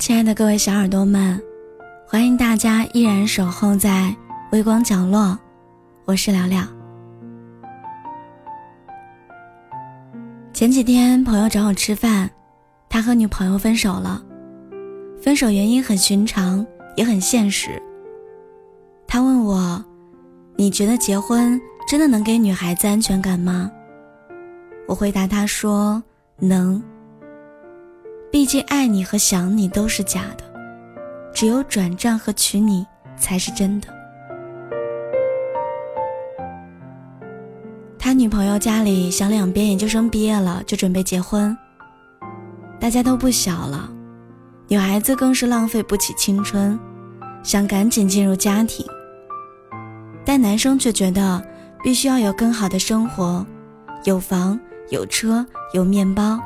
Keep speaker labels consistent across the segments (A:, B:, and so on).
A: 亲爱的各位小耳朵们，欢迎大家依然守候在微光角落，我是聊聊。前几天朋友找我吃饭，他和女朋友分手了，分手原因很寻常，也很现实。他问我：“你觉得结婚真的能给女孩子安全感吗？”我回答他说：“能。”毕竟爱你和想你都是假的，只有转账和娶你才是真的。他女朋友家里想两边研究生毕业了就准备结婚，大家都不小了，女孩子更是浪费不起青春，想赶紧进入家庭。但男生却觉得必须要有更好的生活，有房有车有面包。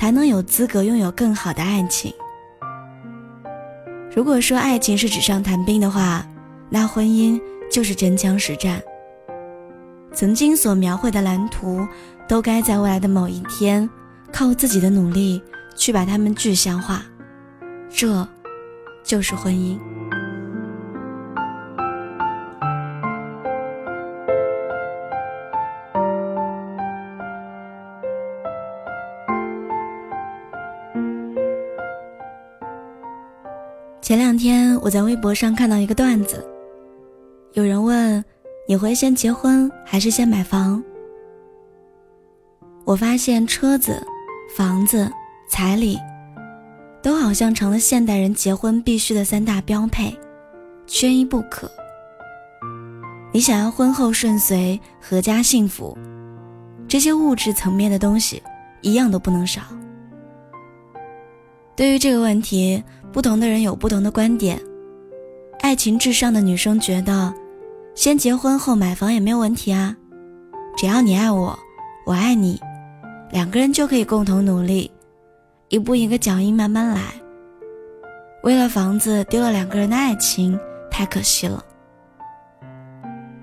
A: 才能有资格拥有更好的爱情。如果说爱情是纸上谈兵的话，那婚姻就是真枪实战。曾经所描绘的蓝图，都该在未来的某一天，靠自己的努力去把它们具象化。这，就是婚姻。前两天我在微博上看到一个段子，有人问：“你会先结婚还是先买房？”我发现车子、房子、彩礼，都好像成了现代人结婚必须的三大标配，缺一不可。你想要婚后顺遂、阖家幸福，这些物质层面的东西一样都不能少。对于这个问题，不同的人有不同的观点。爱情至上的女生觉得，先结婚后买房也没有问题啊，只要你爱我，我爱你，两个人就可以共同努力，一步一个脚印慢慢来。为了房子丢了两个人的爱情，太可惜了。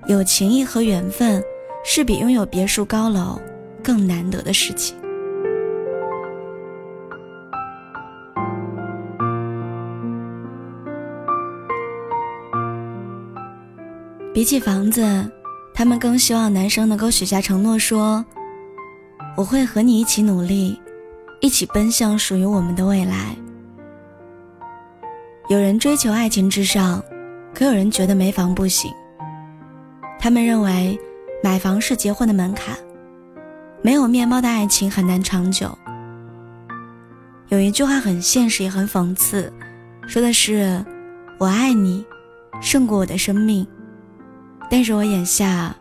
A: 有情谊和缘分，是比拥有别墅高楼更难得的事情。比起房子，他们更希望男生能够许下承诺，说：“我会和你一起努力，一起奔向属于我们的未来。”有人追求爱情至上，可有人觉得没房不行。他们认为，买房是结婚的门槛，没有面包的爱情很难长久。有一句话很现实也很讽刺，说的是：“我爱你，胜过我的生命。”但是我眼下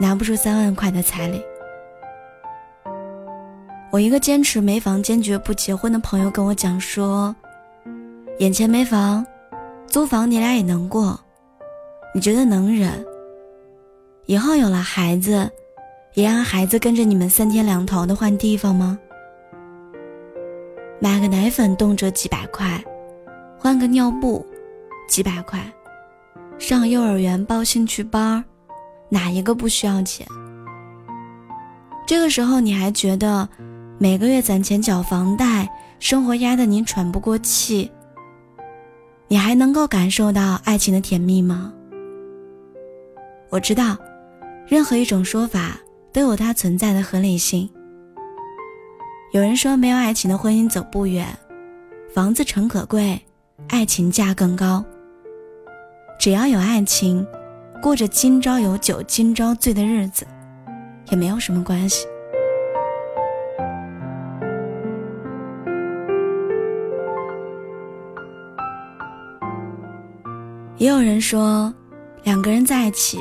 A: 拿不出三万块的彩礼。我一个坚持没房、坚决不结婚的朋友跟我讲说：“眼前没房，租房你俩也能过，你觉得能忍？以后有了孩子，也让孩子跟着你们三天两头的换地方吗？买个奶粉动辄几百块，换个尿布几百块。”上幼儿园报兴趣班哪一个不需要钱？这个时候你还觉得每个月攒钱缴房贷，生活压得你喘不过气？你还能够感受到爱情的甜蜜吗？我知道，任何一种说法都有它存在的合理性。有人说，没有爱情的婚姻走不远，房子诚可贵，爱情价更高。只要有爱情，过着今朝有酒今朝醉的日子，也没有什么关系。也有人说，两个人在一起，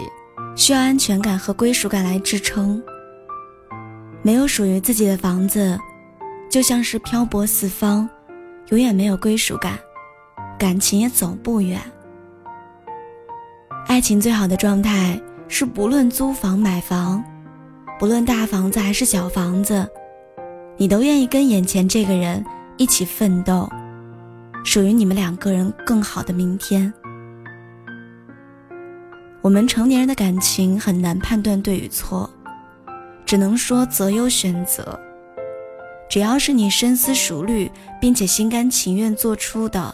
A: 需要安全感和归属感来支撑。没有属于自己的房子，就像是漂泊四方，永远没有归属感，感情也走不远。爱情最好的状态是，不论租房买房，不论大房子还是小房子，你都愿意跟眼前这个人一起奋斗，属于你们两个人更好的明天。我们成年人的感情很难判断对与错，只能说择优选择。只要是你深思熟虑并且心甘情愿做出的，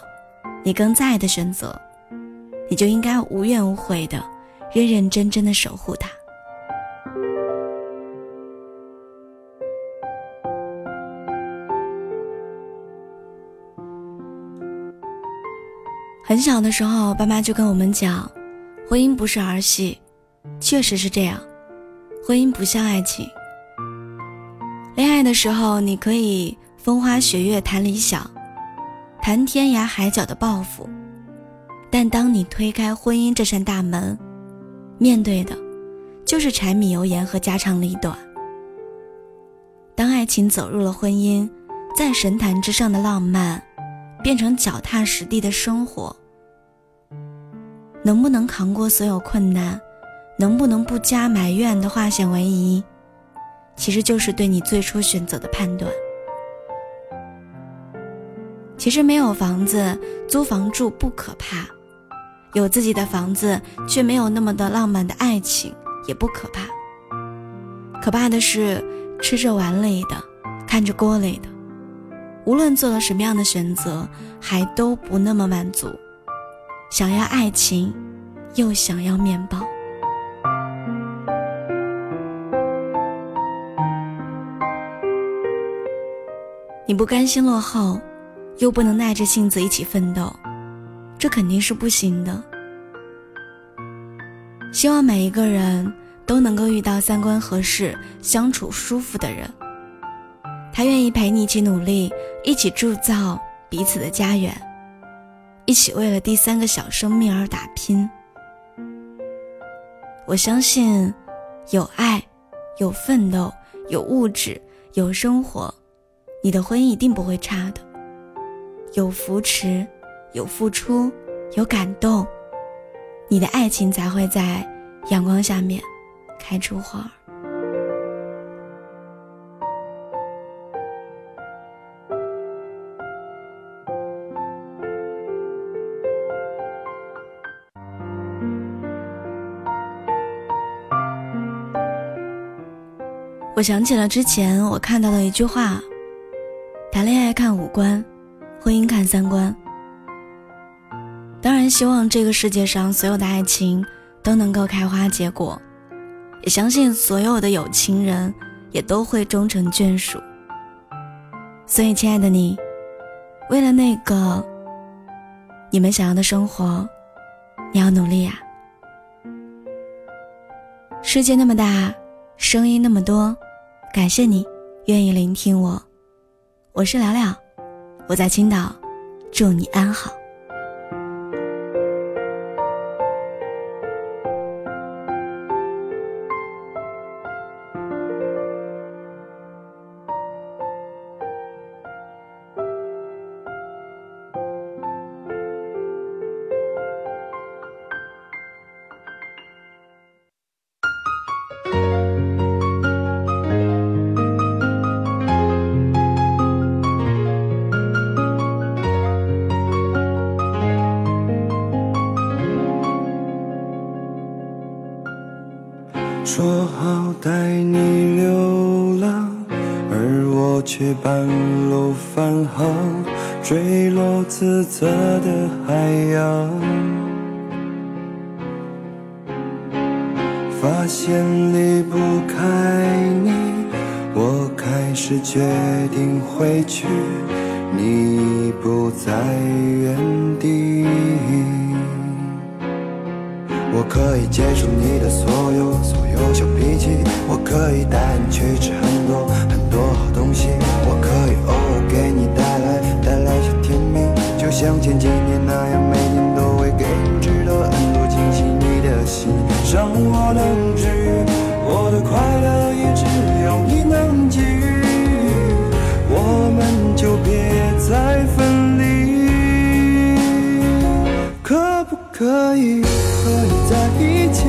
A: 你更在意的选择，你就应该无怨无悔的、认认真真的守护它。很小的时候，爸妈就跟我们讲，婚姻不是儿戏，确实是这样。婚姻不像爱情，恋爱的时候你可以风花雪月谈理想，谈天涯海角的抱负，但当你推开婚姻这扇大门，面对的，就是柴米油盐和家长里短。当爱情走入了婚姻，在神坛之上的浪漫，变成脚踏实地的生活。能不能扛过所有困难，能不能不加埋怨的化险为夷，其实就是对你最初选择的判断。其实没有房子租房住不可怕，有自己的房子却没有那么的浪漫的爱情也不可怕。可怕的是吃着碗里的，看着锅里的，无论做了什么样的选择，还都不那么满足。想要爱情，又想要面包。你不甘心落后，又不能耐着性子一起奋斗，这肯定是不行的。希望每一个人都能够遇到三观合适、相处舒服的人，他愿意陪你一起努力，一起铸造彼此的家园。一起为了第三个小生命而打拼。我相信，有爱，有奋斗，有物质，有生活，你的婚姻一定不会差的。有扶持，有付出，有感动，你的爱情才会在阳光下面开出花。我想起了之前我看到的一句话：谈恋爱看五官，婚姻看三观。希望这个世界上所有的爱情都能够开花结果，也相信所有的有情人也都会终成眷属。所以，亲爱的你，为了那个你们想要的生活，你要努力呀！世界那么大，声音那么多。感谢你愿意聆听我，我是聊聊，我在青岛，祝你安好。
B: 色的海洋。发现离不开你，我开始决定回去，你不在原地。我可以接受你的所有所有小脾气，我可以带你去吃很多和你在一起，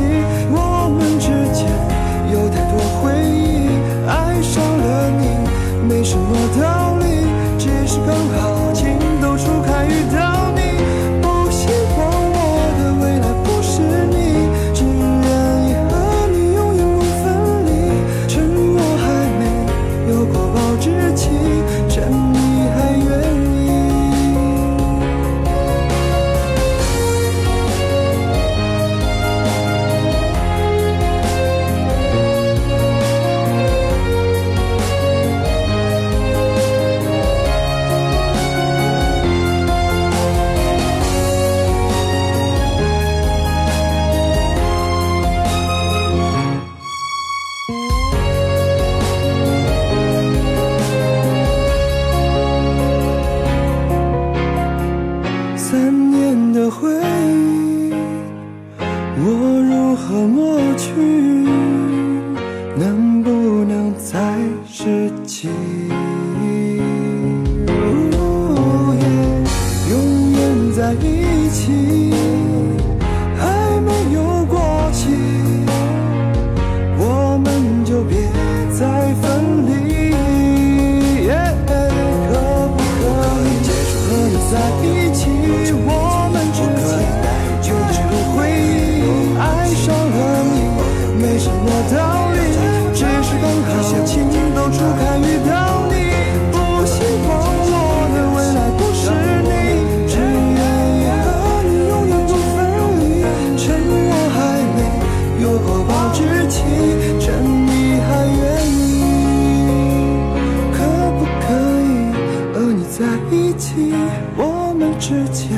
B: 在一起，还没有过期，我们就别再分离。可不可以结束和你在一起？我们之间有太多回忆，爱上了你没什么道理，只是刚好情窦初开之间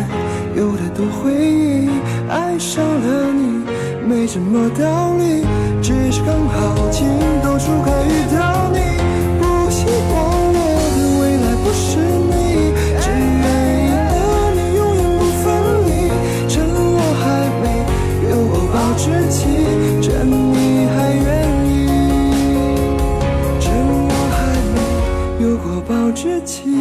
B: 有太多回忆，爱上了你没什么道理，只是刚好情窦初开遇到你。不希望我的未来不是你，只愿意和你永远不分离。趁我还没有过保质期，趁你还愿意，趁我还没有过保质期，